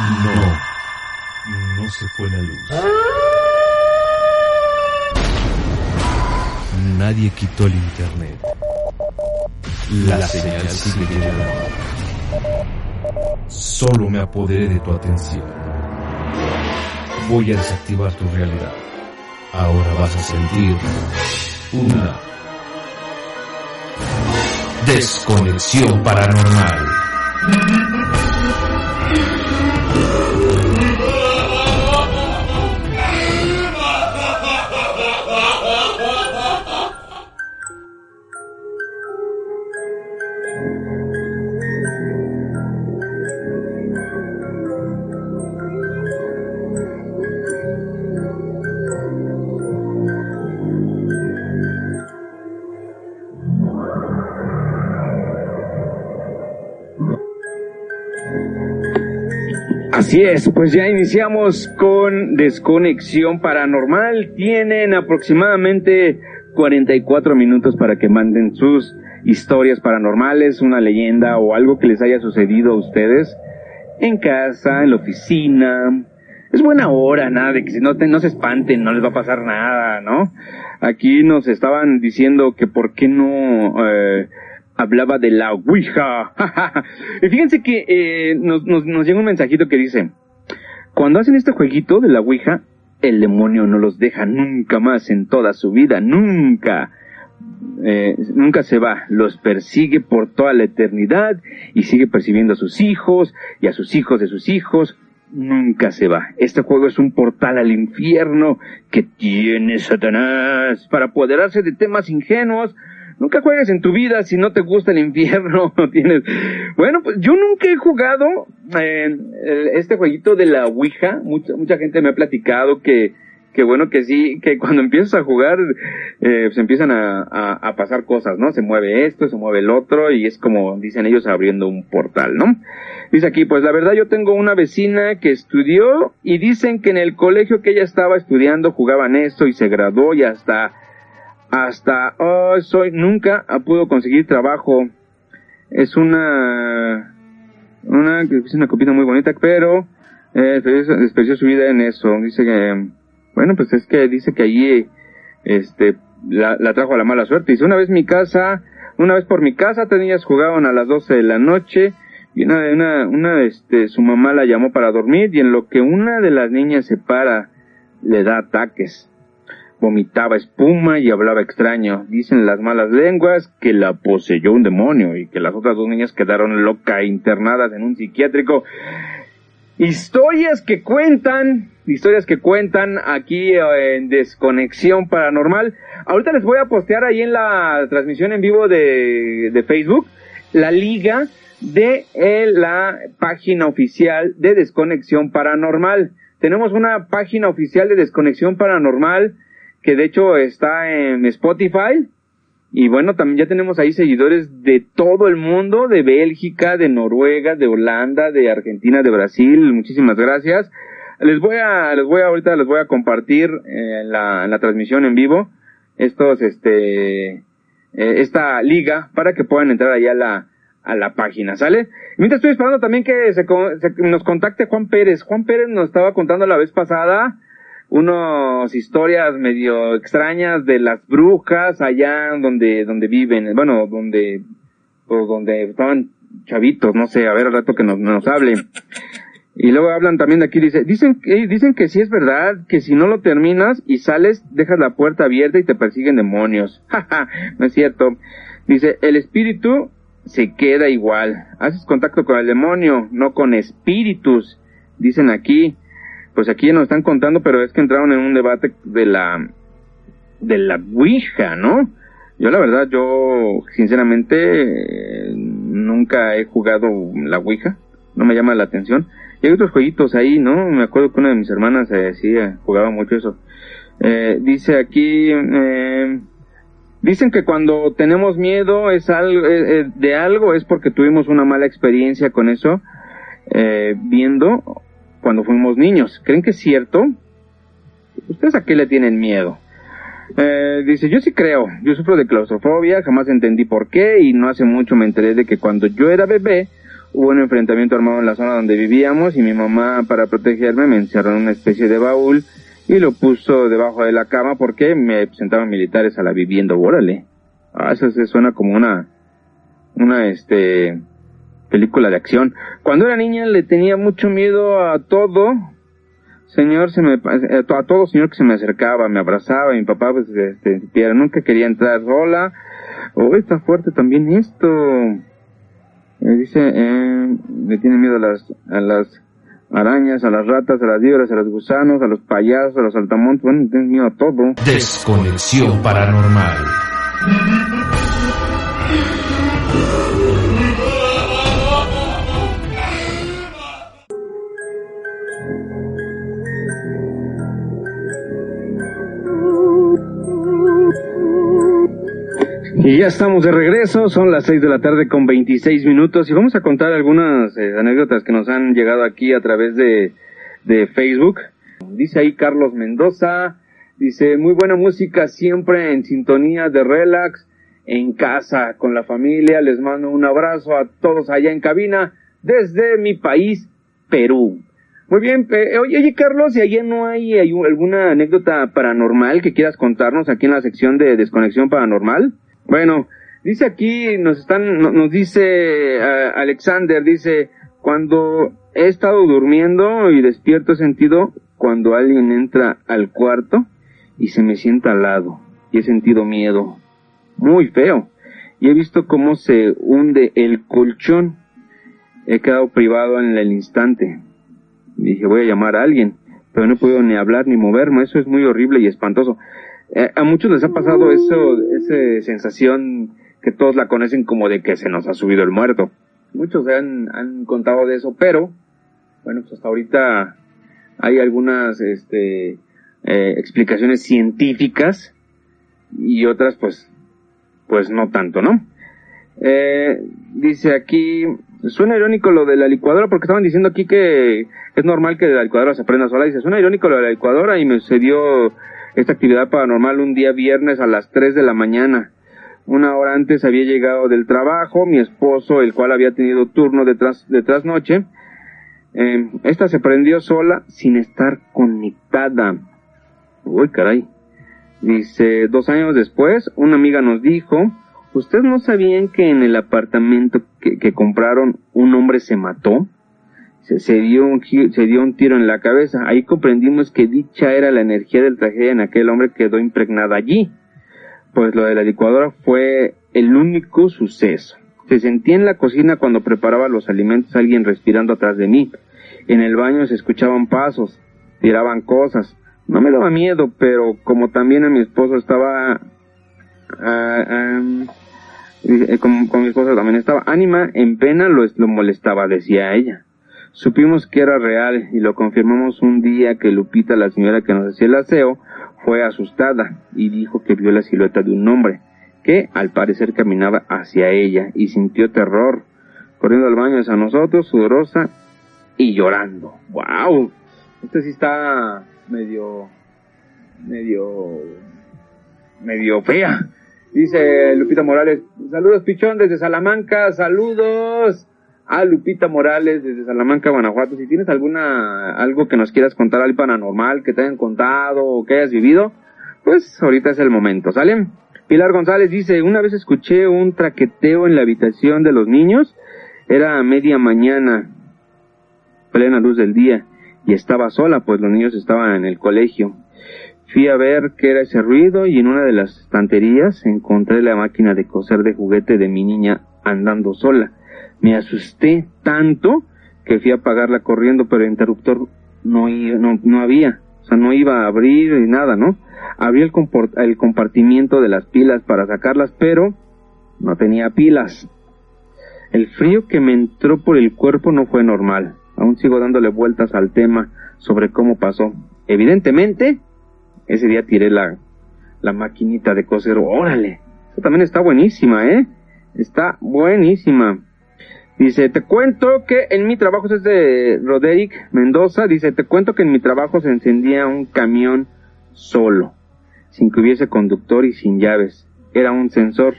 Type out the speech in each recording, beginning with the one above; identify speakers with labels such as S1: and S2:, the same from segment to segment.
S1: No, no se fue la luz. Nadie quitó el internet. La señal sigue llegando. Solo me apoderé de tu atención. Voy a desactivar tu realidad. Ahora vas a sentir una desconexión paranormal.
S2: Así es, pues ya iniciamos con Desconexión Paranormal. Tienen aproximadamente 44 minutos para que manden sus historias paranormales, una leyenda o algo que les haya sucedido a ustedes en casa, en la oficina. Es buena hora, nada de que no, te, no se espanten, no les va a pasar nada, ¿no? Aquí nos estaban diciendo que por qué no eh, hablaba de la Ouija. y fíjense que eh, nos, nos, nos llega un mensajito que dice, cuando hacen este jueguito de la Ouija, el demonio no los deja nunca más en toda su vida, nunca. Eh, nunca se va, los persigue por toda la eternidad y sigue percibiendo a sus hijos y a sus hijos de sus hijos. Nunca se va. Este juego es un portal al infierno que tiene Satanás para apoderarse de temas ingenuos Nunca juegues en tu vida si no te gusta el infierno, no tienes... Bueno, pues yo nunca he jugado eh, este jueguito de la Ouija. Mucha, mucha gente me ha platicado que, que bueno que sí, que cuando empiezas a jugar, eh, pues empiezan a, a, a, pasar cosas, ¿no? Se mueve esto, se mueve el otro, y es como dicen ellos abriendo un portal, ¿no? Dice aquí, pues la verdad yo tengo una vecina que estudió y dicen que en el colegio que ella estaba estudiando jugaban esto y se graduó y hasta hasta hoy soy nunca pudo conseguir trabajo. Es una una es una copita muy bonita, pero eh, desperdició su vida en eso. Dice que bueno, pues es que dice que allí este la, la trajo a la mala suerte. Dice, una vez mi casa, una vez por mi casa, tenías jugaban a las 12 de la noche y una, una, una, este, su mamá la llamó para dormir y en lo que una de las niñas se para, le da ataques vomitaba espuma y hablaba extraño. Dicen las malas lenguas que la poseyó un demonio y que las otras dos niñas quedaron locas internadas en un psiquiátrico. Historias que cuentan, historias que cuentan aquí eh, en Desconexión Paranormal. Ahorita les voy a postear ahí en la transmisión en vivo de, de Facebook la liga de eh, la página oficial de Desconexión Paranormal. Tenemos una página oficial de Desconexión Paranormal que de hecho está en Spotify. Y bueno, también ya tenemos ahí seguidores de todo el mundo, de Bélgica, de Noruega, de Holanda, de Argentina, de Brasil. Muchísimas gracias. Les voy a, les voy a, ahorita les voy a compartir eh, la, la transmisión en vivo estos, este, eh, esta liga para que puedan entrar ahí a la, a la página, ¿sale? Mientras estoy esperando también que se, se, nos contacte Juan Pérez. Juan Pérez nos estaba contando la vez pasada unas historias medio extrañas de las brujas allá donde donde viven, bueno, donde pues donde estaban chavitos, no sé, a ver al rato que nos, nos hable. Y luego hablan también de aquí, dice, dicen que, dicen que sí es verdad, que si no lo terminas y sales, dejas la puerta abierta y te persiguen demonios. no es cierto. Dice, el espíritu se queda igual. Haces contacto con el demonio, no con espíritus. Dicen aquí pues aquí nos están contando, pero es que entraron en un debate de la de la Ouija, ¿no? Yo la verdad, yo sinceramente nunca he jugado la Ouija, no me llama la atención. Y hay otros jueguitos ahí, ¿no? Me acuerdo que una de mis hermanas eh, sí eh, jugaba mucho eso. Eh, dice aquí, eh, dicen que cuando tenemos miedo es algo, eh, eh, de algo es porque tuvimos una mala experiencia con eso, viendo cuando fuimos niños. ¿Creen que es cierto? ¿Ustedes a qué le tienen miedo? Eh, dice, yo sí creo, yo sufro de claustrofobia, jamás entendí por qué y no hace mucho me enteré de que cuando yo era bebé, hubo un enfrentamiento armado en la zona donde vivíamos y mi mamá para protegerme me encerró en una especie de baúl y lo puso debajo de la cama porque me presentaban militares a la vivienda, órale. Ah, eso se suena como una, una, este, película de acción. Cuando era niña le tenía mucho miedo a todo, señor se me, a todo señor que se me acercaba, me abrazaba, mi papá pues, este, nunca quería entrar sola. Oh, está fuerte también esto. Eh, dice, eh, le tiene miedo a las, a las arañas, a las ratas, a las víboras, a los gusanos, a los payasos, a los saltamontes, bueno, tiene miedo a todo.
S1: Desconexión paranormal.
S2: Y ya estamos de regreso, son las 6 de la tarde con 26 minutos y vamos a contar algunas eh, anécdotas que nos han llegado aquí a través de, de Facebook. Dice ahí Carlos Mendoza, dice muy buena música siempre en sintonía de relax, en casa, con la familia, les mando un abrazo a todos allá en cabina desde mi país, Perú. Muy bien, oye, oye Carlos, ¿y allá no hay alguna anécdota paranormal que quieras contarnos aquí en la sección de desconexión paranormal? Bueno, dice aquí, nos están, nos dice uh, Alexander, dice, cuando he estado durmiendo y despierto he sentido cuando alguien entra al cuarto y se me sienta al lado y he sentido miedo, muy feo. Y he visto cómo se hunde el colchón. He quedado privado en el instante. Dije, voy a llamar a alguien, pero no puedo ni hablar ni moverme. Eso es muy horrible y espantoso. Eh, a muchos les ha pasado eso, esa sensación que todos la conocen como de que se nos ha subido el muerto. Muchos han, han contado de eso, pero, bueno, pues hasta ahorita hay algunas, este, eh, explicaciones científicas y otras, pues, pues no tanto, ¿no? Eh, dice aquí, suena irónico lo de la licuadora porque estaban diciendo aquí que es normal que la licuadora se prenda sola. Dice, suena irónico lo de la licuadora y me sucedió esta actividad paranormal un día viernes a las 3 de la mañana. Una hora antes había llegado del trabajo mi esposo, el cual había tenido turno de, tras, de trasnoche. Eh, esta se prendió sola sin estar conectada. Uy, caray. Dice, dos años después, una amiga nos dijo, ¿ustedes no sabían que en el apartamento que, compraron un hombre se mató? se, dio un, se dio un tiro en la cabeza. Ahí comprendimos que dicha era la energía del tragedia en aquel hombre quedó impregnada allí. Pues lo de la licuadora fue el único suceso. Se sentía en la cocina cuando preparaba los alimentos alguien respirando atrás de mí. En el baño se escuchaban pasos, tiraban cosas. No me daba miedo, pero como también a mi esposo estaba... Uh, con, mi esposo también estaba ánima, en pena lo, lo molestaba, decía ella. Supimos que era real y lo confirmamos un día que Lupita, la señora que nos hacía el aseo, fue asustada y dijo que vio la silueta de un hombre que al parecer caminaba hacia ella y sintió terror, corriendo al baño hacia nosotros, sudorosa y llorando. ¡Wow! Este sí está medio, medio, medio fea. Dice Lupita Morales, saludos pichón desde Salamanca, saludos a Lupita Morales desde Salamanca, Guanajuato. Si tienes alguna, algo que nos quieras contar al paranormal, que te hayan contado o que hayas vivido, pues ahorita es el momento, ¿sale? Pilar González dice, una vez escuché un traqueteo en la habitación de los niños, era media mañana, plena luz del día, y estaba sola, pues los niños estaban en el colegio. Fui a ver qué era ese ruido y en una de las estanterías encontré la máquina de coser de juguete de mi niña andando sola. Me asusté tanto que fui a apagarla corriendo, pero el interruptor no, no, no había. O sea, no iba a abrir ni nada, ¿no? Abrí el, el compartimiento de las pilas para sacarlas, pero no tenía pilas. El frío que me entró por el cuerpo no fue normal. Aún sigo dándole vueltas al tema sobre cómo pasó. Evidentemente, ese día tiré la, la maquinita de coser. Órale, eso también está buenísima, ¿eh? Está buenísima. Dice, te cuento que en mi trabajo, es de Roderick Mendoza, dice, te cuento que en mi trabajo se encendía un camión solo, sin que hubiese conductor y sin llaves. Era un sensor.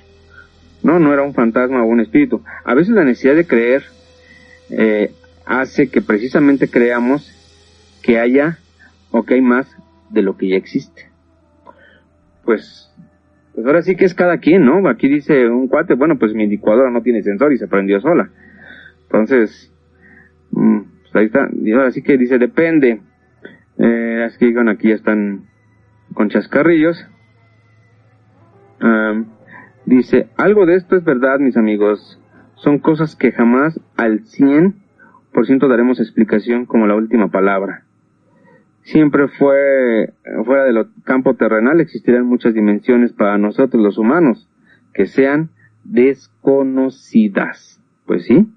S2: No, no era un fantasma o un espíritu. A veces la necesidad de creer eh, hace que precisamente creamos que haya o que hay más de lo que ya existe. Pues, pues ahora sí que es cada quien, ¿no? Aquí dice un cuate, bueno, pues mi licuadora no tiene sensor y se prendió sola. Entonces, mm, pues ahí está. Y ahora sí que dice, depende. Eh, así que bueno, aquí ya están con chascarrillos. dice, algo de esto es verdad, mis amigos. Son cosas que jamás al 100% daremos explicación como la última palabra. Siempre fue fuera de lo campo terrenal, existirán muchas dimensiones para nosotros los humanos que sean desconocidas. Pues sí.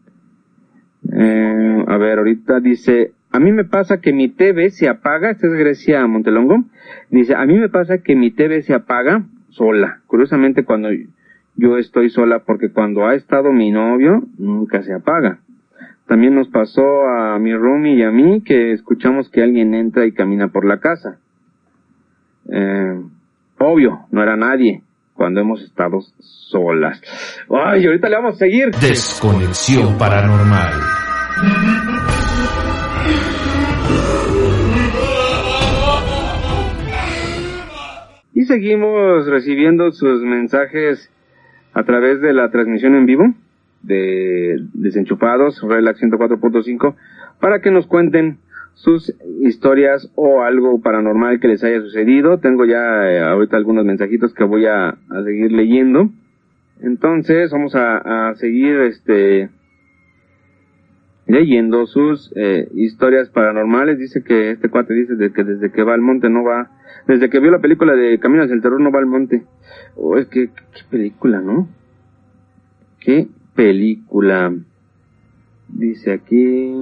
S2: Eh, a ver, ahorita dice, a mí me pasa que mi TV se apaga, esta es Grecia Montelongo, dice, a mí me pasa que mi TV se apaga sola. Curiosamente cuando yo estoy sola, porque cuando ha estado mi novio, nunca se apaga. También nos pasó a mi roomie y a mí que escuchamos que alguien entra y camina por la casa. Eh, obvio, no era nadie cuando hemos estado solas. Ay, ahorita le vamos a seguir.
S1: Desconexión paranormal.
S2: Y seguimos recibiendo sus mensajes a través de la transmisión en vivo de Desenchufados, Relax 104.5, para que nos cuenten sus historias o algo paranormal que les haya sucedido. Tengo ya eh, ahorita algunos mensajitos que voy a, seguir leyendo. Entonces vamos a, seguir este leyendo sus eh, historias paranormales. Dice que este cuate dice de que desde que va al monte no va, desde que vio la película de Caminos del Terror no va al monte. Oh, es que qué película, ¿no? Qué película. Dice aquí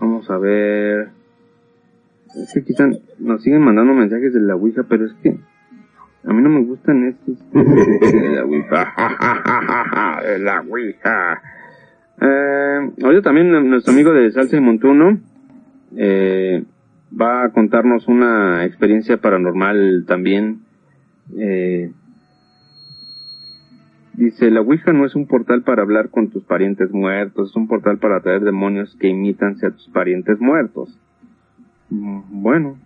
S2: Vamos a ver. Es que quizás nos siguen mandando mensajes de la Ouija, pero es que a mí no me gustan estos. de la Ouija. de la Ouija. Eh, ahorita también nuestro amigo de Salsa y Montuno eh, va a contarnos una experiencia paranormal también. Eh, Dice, la Ouija no es un portal para hablar con tus parientes muertos, es un portal para atraer demonios que imitan a tus parientes muertos. Mm, bueno,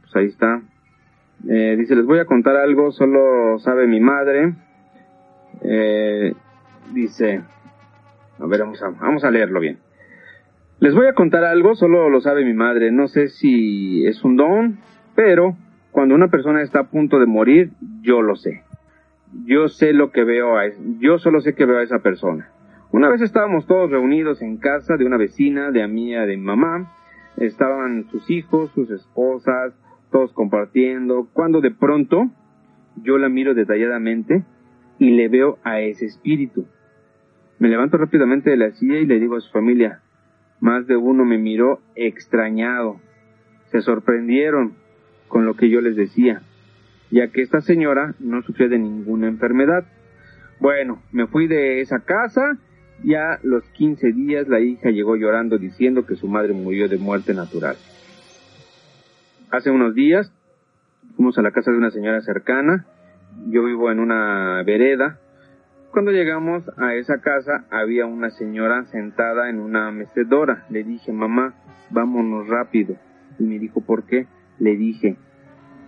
S2: pues ahí está. Eh, dice, les voy a contar algo, solo sabe mi madre. Eh, dice, a ver, vamos a, vamos a leerlo bien. Les voy a contar algo, solo lo sabe mi madre. No sé si es un don, pero cuando una persona está a punto de morir, yo lo sé yo sé lo que veo, a, yo solo sé que veo a esa persona. Una vez estábamos todos reunidos en casa de una vecina, de amiga de mamá, estaban sus hijos, sus esposas, todos compartiendo, cuando de pronto yo la miro detalladamente y le veo a ese espíritu. Me levanto rápidamente de la silla y le digo a su familia, más de uno me miró extrañado. Se sorprendieron con lo que yo les decía ya que esta señora no sufría de ninguna enfermedad. Bueno, me fui de esa casa y a los 15 días la hija llegó llorando diciendo que su madre murió de muerte natural. Hace unos días fuimos a la casa de una señora cercana, yo vivo en una vereda. Cuando llegamos a esa casa había una señora sentada en una mecedora. Le dije, mamá, vámonos rápido. Y me dijo, ¿por qué? Le dije,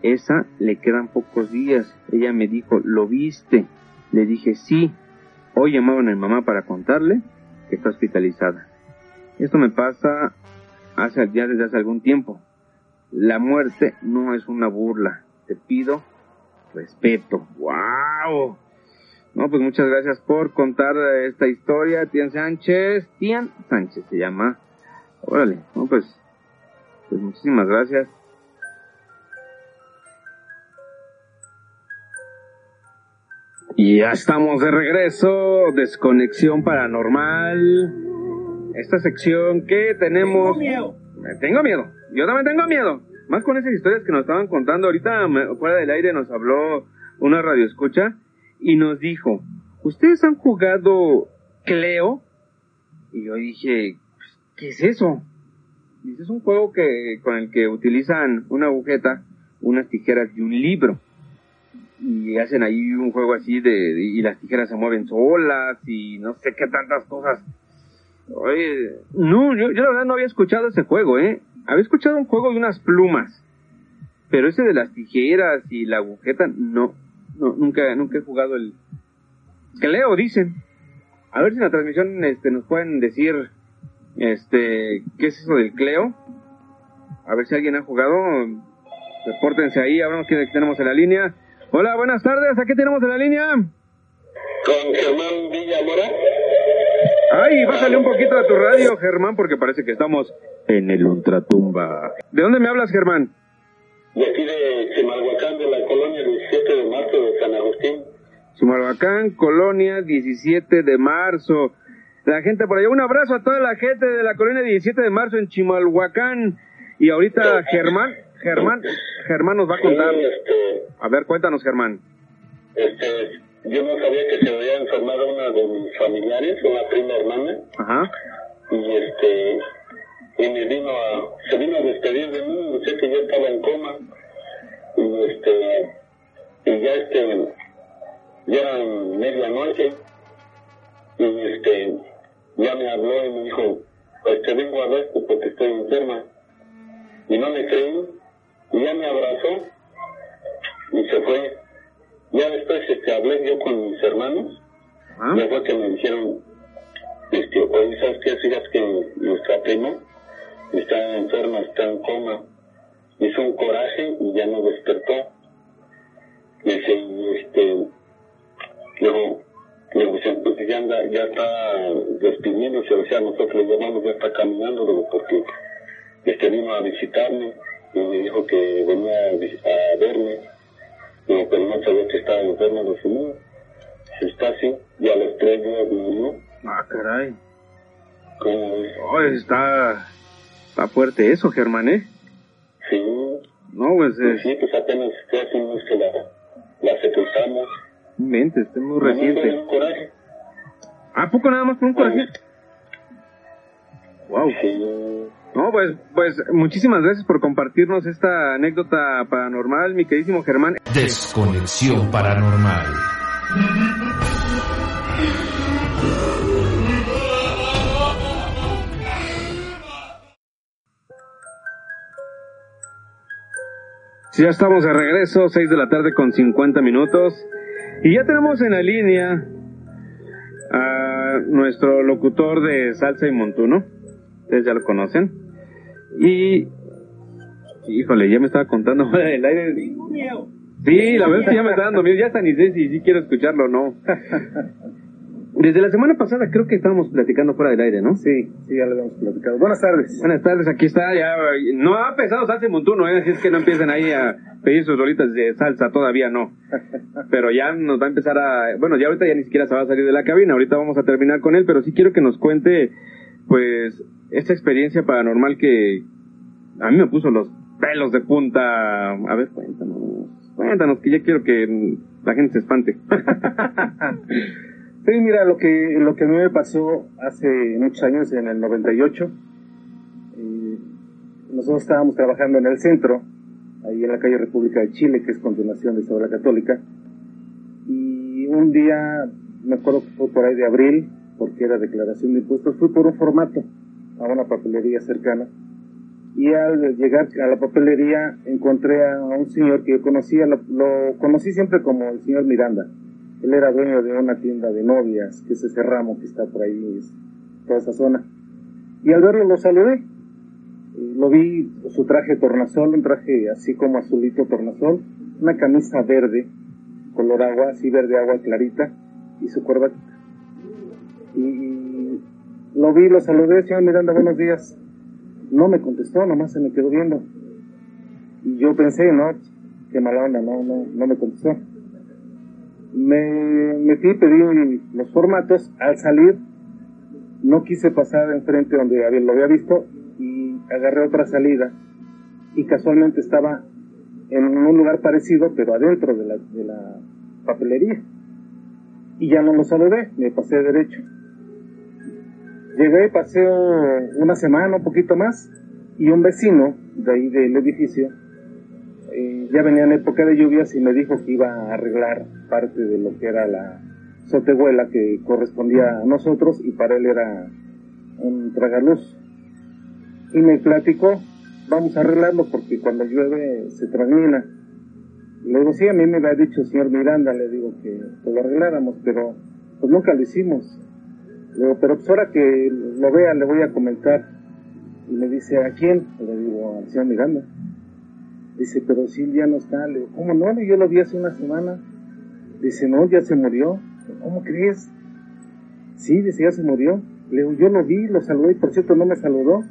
S2: esa le quedan pocos días. Ella me dijo, ¿lo viste? Le dije, sí. Hoy llamaban a mi mamá para contarle que está hospitalizada. Esto me pasa hace ya desde hace algún tiempo. La muerte no es una burla. Te pido respeto. ¡Wow! No, pues muchas gracias por contar esta historia, Tian Sánchez. Tian Sánchez se llama. Órale, no, pues, pues muchísimas gracias. Y ya estamos de regreso, desconexión paranormal. Esta sección que tenemos... Tengo miedo. Tengo miedo. Yo también tengo miedo. Más con esas historias que nos estaban contando. Ahorita fuera del aire nos habló una radioescucha y nos dijo, ¿ustedes han jugado Cleo? Y yo dije, pues, ¿qué es eso? Dice, es un juego que, con el que utilizan una agujeta, unas tijeras y un libro y hacen ahí un juego así de, y las tijeras se mueven solas y no sé qué tantas cosas. Oye, no, yo, yo la verdad no había escuchado ese juego, ¿eh? Había escuchado un juego de unas plumas, pero ese de las tijeras y la agujeta, no, no nunca, nunca he jugado el... Que dicen. A ver si en la transmisión este, nos pueden decir este qué es eso del Cleo. A ver si alguien ha jugado. Repórtense ahí, a ver quién tenemos en la línea. Hola, buenas tardes, ¿a qué tenemos en la línea?
S3: Con Germán Villamora.
S2: Ay, bájale un poquito a tu radio, Germán, porque parece que estamos en el ultratumba. ¿De dónde me hablas, Germán?
S3: De aquí de Chimalhuacán, de la colonia 17 de marzo de San Agustín.
S2: Chimalhuacán, colonia 17 de marzo. La gente por allá, un abrazo a toda la gente de la colonia 17 de marzo en Chimalhuacán. Y ahorita Germán, Germán, Germán nos va a contar.
S3: Sí, este,
S2: A ver, cuéntanos, Germán.
S3: este, yo no sabía que se había enfermado una de mis familiares, una prima hermana,
S2: Ajá.
S3: y este, y me vino a, se vino a despedir de mí, no sé que yo estaba en coma, y este, y ya este, ya era medianoche, y este, ya me habló y me dijo, pues te vengo a ver porque estoy enferma, y no le creí, y ya me abrazó, y se fue. Ya después este, hablé yo con mis hermanos,
S2: ¿Ah?
S3: ya fue que me dijeron, este, oye, ¿sabes qué? Fíjate que nuestra prima está enferma, está en coma. Hizo un coraje y ya no despertó. Dice, y este, luego, luego, pues ya, anda, ya está despidiéndose, o sea, nosotros le llamamos, ya está caminando, luego, porque este vino a visitarme y me dijo que venía a, verme. Digo, pero no sabía que estaba enfermo, dije, no, si está así, y a los tres días murió.
S2: Ah, caray.
S3: ¿Cómo?
S2: Oh, está, está fuerte eso, Germán, ¿eh?
S3: Sí,
S2: No, pues,
S3: pues
S2: eh,
S3: sí, pues apenas un mes que la, la sepultamos.
S2: mente, está muy
S3: No, no,
S2: reciente.
S3: un coraje.
S2: ¿A poco nada más por un coraje? Wow.
S3: Sí,
S2: No, pues, pues, muchísimas gracias por compartirnos esta anécdota paranormal, mi queridísimo Germán.
S1: Desconexión paranormal.
S2: Sí, ya estamos de regreso, 6 de la tarde con 50 minutos. Y ya tenemos en la línea a nuestro locutor de Salsa y Montuno. Ustedes ya lo conocen. Y, híjole, ya me estaba contando fuera del aire. Sí, la verdad es que ya me está dando miedo. Ya hasta ni sé si, si quiero escucharlo o no. Desde la semana pasada creo que estábamos platicando fuera del aire, ¿no?
S4: Sí, sí, ya lo habíamos platicado. Buenas tardes.
S2: Buenas tardes, aquí está, ya, no ha empezado Salsa Montuno, ¿eh? así es que no empiecen ahí a pedir sus rolitas de salsa, todavía no. Pero ya nos va a empezar a, bueno, ya ahorita ya ni siquiera se va a salir de la cabina, ahorita vamos a terminar con él, pero sí quiero que nos cuente, pues, esta experiencia paranormal que a mí me puso los pelos de punta. A ver, cuéntanos, cuéntanos, que ya quiero que la gente se espante.
S4: Sí, mira, lo que, lo que a mí me pasó hace muchos años, en el 98, eh, nosotros estábamos trabajando en el centro, ahí en la calle República de Chile, que es continuación de Isabel Católica, y un día, me acuerdo que fue por ahí de abril, porque era declaración de impuestos, fui por un formato a una papelería cercana, y al llegar a la papelería encontré a un señor que yo conocía, lo, lo conocí siempre como el señor Miranda. Él era dueño de una tienda de novias, que es ese ramo que está por ahí, es toda esa zona. Y al verlo lo saludé. Lo vi, su traje tornasol, un traje así como azulito tornasol, una camisa verde, color agua, así verde agua clarita, y su corbata. Y lo vi, lo saludé, señor Miranda, buenos días. No me contestó, nomás se me quedó viendo. Y yo pensé, no, qué mala onda, no, no, no me contestó me metí, pedí los formatos, al salir no quise pasar enfrente donde lo había visto y agarré otra salida y casualmente estaba en un lugar parecido pero adentro de la, de la papelería y ya no lo saludé, me pasé derecho. Llegué, pasé una semana, un poquito más y un vecino de ahí del edificio eh, ya venía en época de lluvias y me dijo que iba a arreglar parte de lo que era la sotehuela que correspondía a nosotros y para él era un tragaluz. Y me platicó, vamos a arreglarlo porque cuando llueve se termina. Le digo, sí, a mí me lo ha dicho el señor Miranda, le digo que, lo arregláramos, pero pues nunca lo hicimos. Le digo, pero pues ahora que lo vea le voy a comentar. Y me dice, ¿a quién? Le digo, al señor Miranda. Dice, pero si ya no está. Le digo, ¿cómo no? Yo lo vi hace una semana. Dice, no, ya se murió. ¿Cómo crees? Sí, dice, ya se murió. Le digo, yo lo vi, lo saludé y por cierto no me saludó.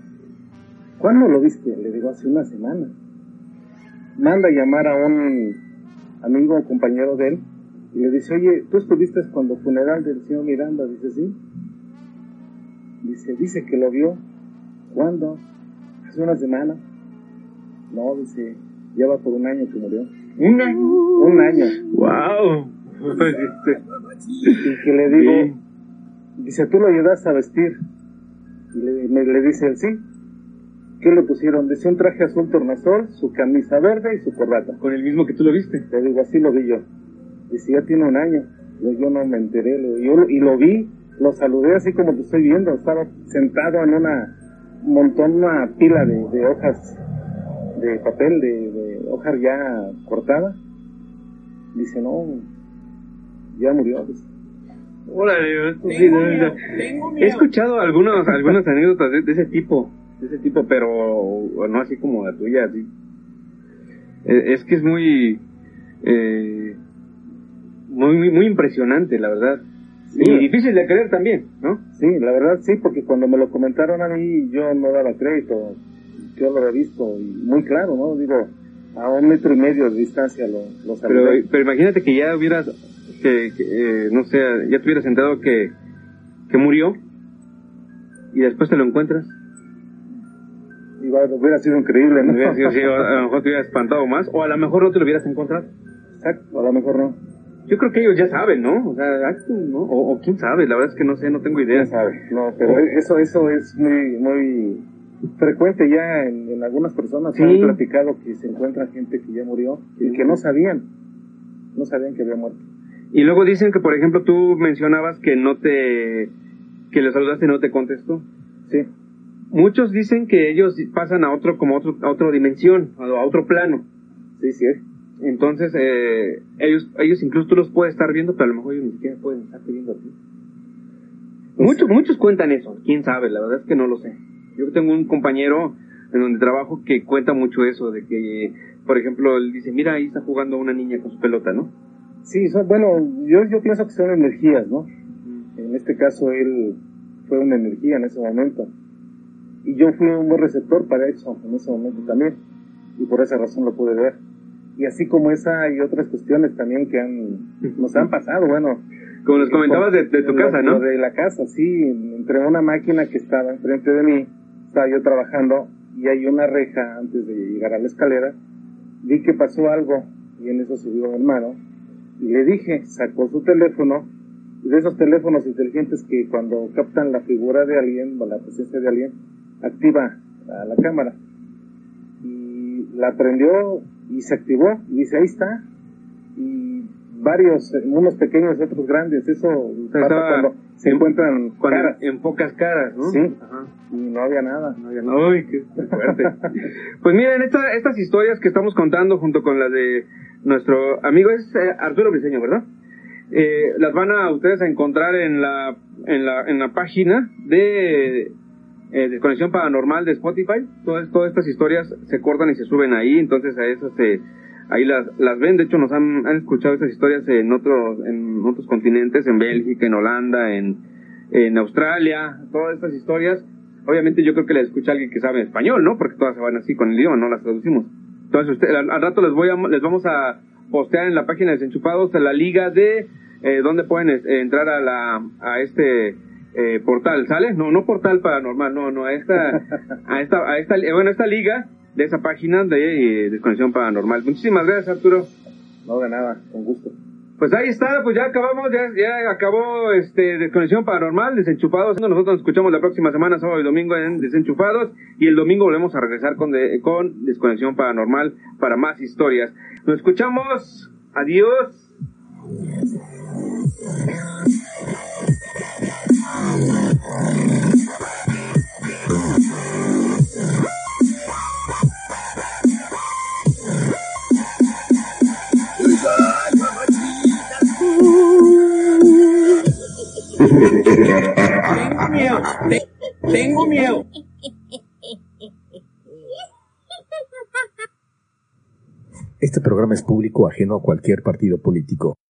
S4: ¿Cuándo lo viste? Le digo, hace una semana. Manda a llamar a un amigo o compañero de él y le dice, oye, ¿tú estuviste cuando funeral del señor Miranda? Dice, sí. Dice, dice que lo vio. ¿Cuándo? Hace una semana. No, dice, lleva por un año que murió.
S2: ¿Un año?
S4: Un año.
S2: ¡Wow!
S4: y que le digo, dice, ¿tú lo ayudas a vestir? Y le, me, le dice él, sí. ¿Qué le pusieron? Dice un traje azul tornasol, su camisa verde y su corbata.
S2: ¿Con el mismo que tú lo viste?
S4: Le digo, así lo vi yo. Dice, ya tiene un año. Yo, no me enteré. yo, y lo vi, lo saludé así como te estoy viendo. Estaba sentado en una montón, una pila de, hojas de papel, de, de hojas ya cortadas. Dice, no, ya murió.
S2: Órale, he escuchado algunos, algunas anécdotas de, ese tipo, de ese tipo, pero no así como la tuya, así. Eh, es que es muy, eh, muy, muy impresionante, la verdad. Y difícil de creer también, ¿no?
S4: Sí, la verdad sí, porque cuando me lo comentaron a mí yo no daba crédito, yo lo había visto y muy claro, ¿no? Digo, a un metro y medio de distancia lo, lo
S2: pero, pero imagínate que ya hubieras que, eh, no sé, ya te hubieras enterado que, que murió y después te lo encuentras.
S4: Y hubiera sido increíble, ¿no?
S2: Hubiera sido, a lo mejor te hubiera espantado más, o a lo mejor no te lo hubieras encontrado.
S4: Exacto, a lo mejor no.
S2: Yo creo que ellos ya saben, ¿no? O sea, ¿no? O, quién sabe, la verdad es que no sé, no tengo idea.
S4: ¿Quién sabe? No, pero eso, eso es muy, muy frecuente ya en, algunas personas. Sí. Han platicado que se encuentra gente que ya murió y que no sabían, no sabían que había muerto.
S2: Y luego dicen que, por ejemplo, tú mencionabas que no te, que le saludaste y no te contestó.
S4: Sí.
S2: Muchos dicen que ellos pasan a otro, como otro, a otra dimensión, a otro plano.
S4: Sí, sí.
S2: Entonces, eh, ellos, ellos incluso tú los puedes estar viendo, pero a lo mejor ellos ni siquiera pueden estarte viendo a ti. Pues muchos, muchos cuentan eso, quién sabe, la verdad es que no lo sé. Yo tengo un compañero en donde trabajo que cuenta mucho eso, de que, por ejemplo, él dice, mira, ahí está jugando una niña con su pelota, ¿no?
S4: Sí, bueno, yo, yo pienso que son energías, ¿no? En este caso él fue una energía en ese momento. Y yo fui un buen receptor para eso en ese momento también. Y por esa razón lo pude ver. Y así como esa y otras cuestiones también que han, nos han pasado, bueno.
S2: Como nos comentabas de, tu casa, ¿no?
S4: De la casa, sí. Entre una máquina que estaba enfrente de mí, estaba yo trabajando y hay una reja antes de llegar a la escalera. Vi que pasó algo y en eso subió mi hermano y le dije, sacó su teléfono, y de esos teléfonos inteligentes que cuando captan la figura de alguien o la presencia de alguien, activa a la cámara. Y la prendió y se activó, y dice, ahí está. Y varios, unos pequeños y otros grandes, eso pasa cuando se encuentran
S2: en pocas caras, ¿no?
S4: Sí, y no había nada.
S2: No había nada. Uy, qué fuerte. pues miren, estas historias que estamos contando junto con las de nuestro amigo es eh, Arturo Briseño, ¿verdad? Eh, las van a ustedes a encontrar en la, en la, en la página de eh, Desconexión Paranormal de Spotify. Todas, todas estas historias se cortan y se suben ahí, entonces a esas se, ahí las, las ven. De hecho, nos han, han escuchado estas historias en otros, en otros continentes, en Bélgica, en Holanda, en, en Australia, todas estas historias. Obviamente yo creo que las escucha alguien que sabe español, ¿no? Porque todas se van así con el idioma, no las traducimos. Entonces, usted, al, rato les voy a, les vamos a postear en la página de Desenchufados la liga de eh, donde pueden eh, entrar a la a este eh, portal, ¿sale? No, no portal paranormal, no, no, a esta a esta a esta bueno, esta liga de esa página de desconexión paranormal. Muchísimas gracias, Arturo.
S4: No de nada, con gusto.
S2: Pues ahí está, pues ya acabamos, ya, ya acabó este Desconexión Paranormal, Desenchufados. Nosotros nos escuchamos la próxima semana, sábado y domingo en Desenchufados. Y el domingo volvemos a regresar con, con Desconexión Paranormal para más historias. Nos escuchamos. Adiós.
S5: Tengo miedo, tengo miedo.
S6: Este programa es público ajeno a cualquier partido político.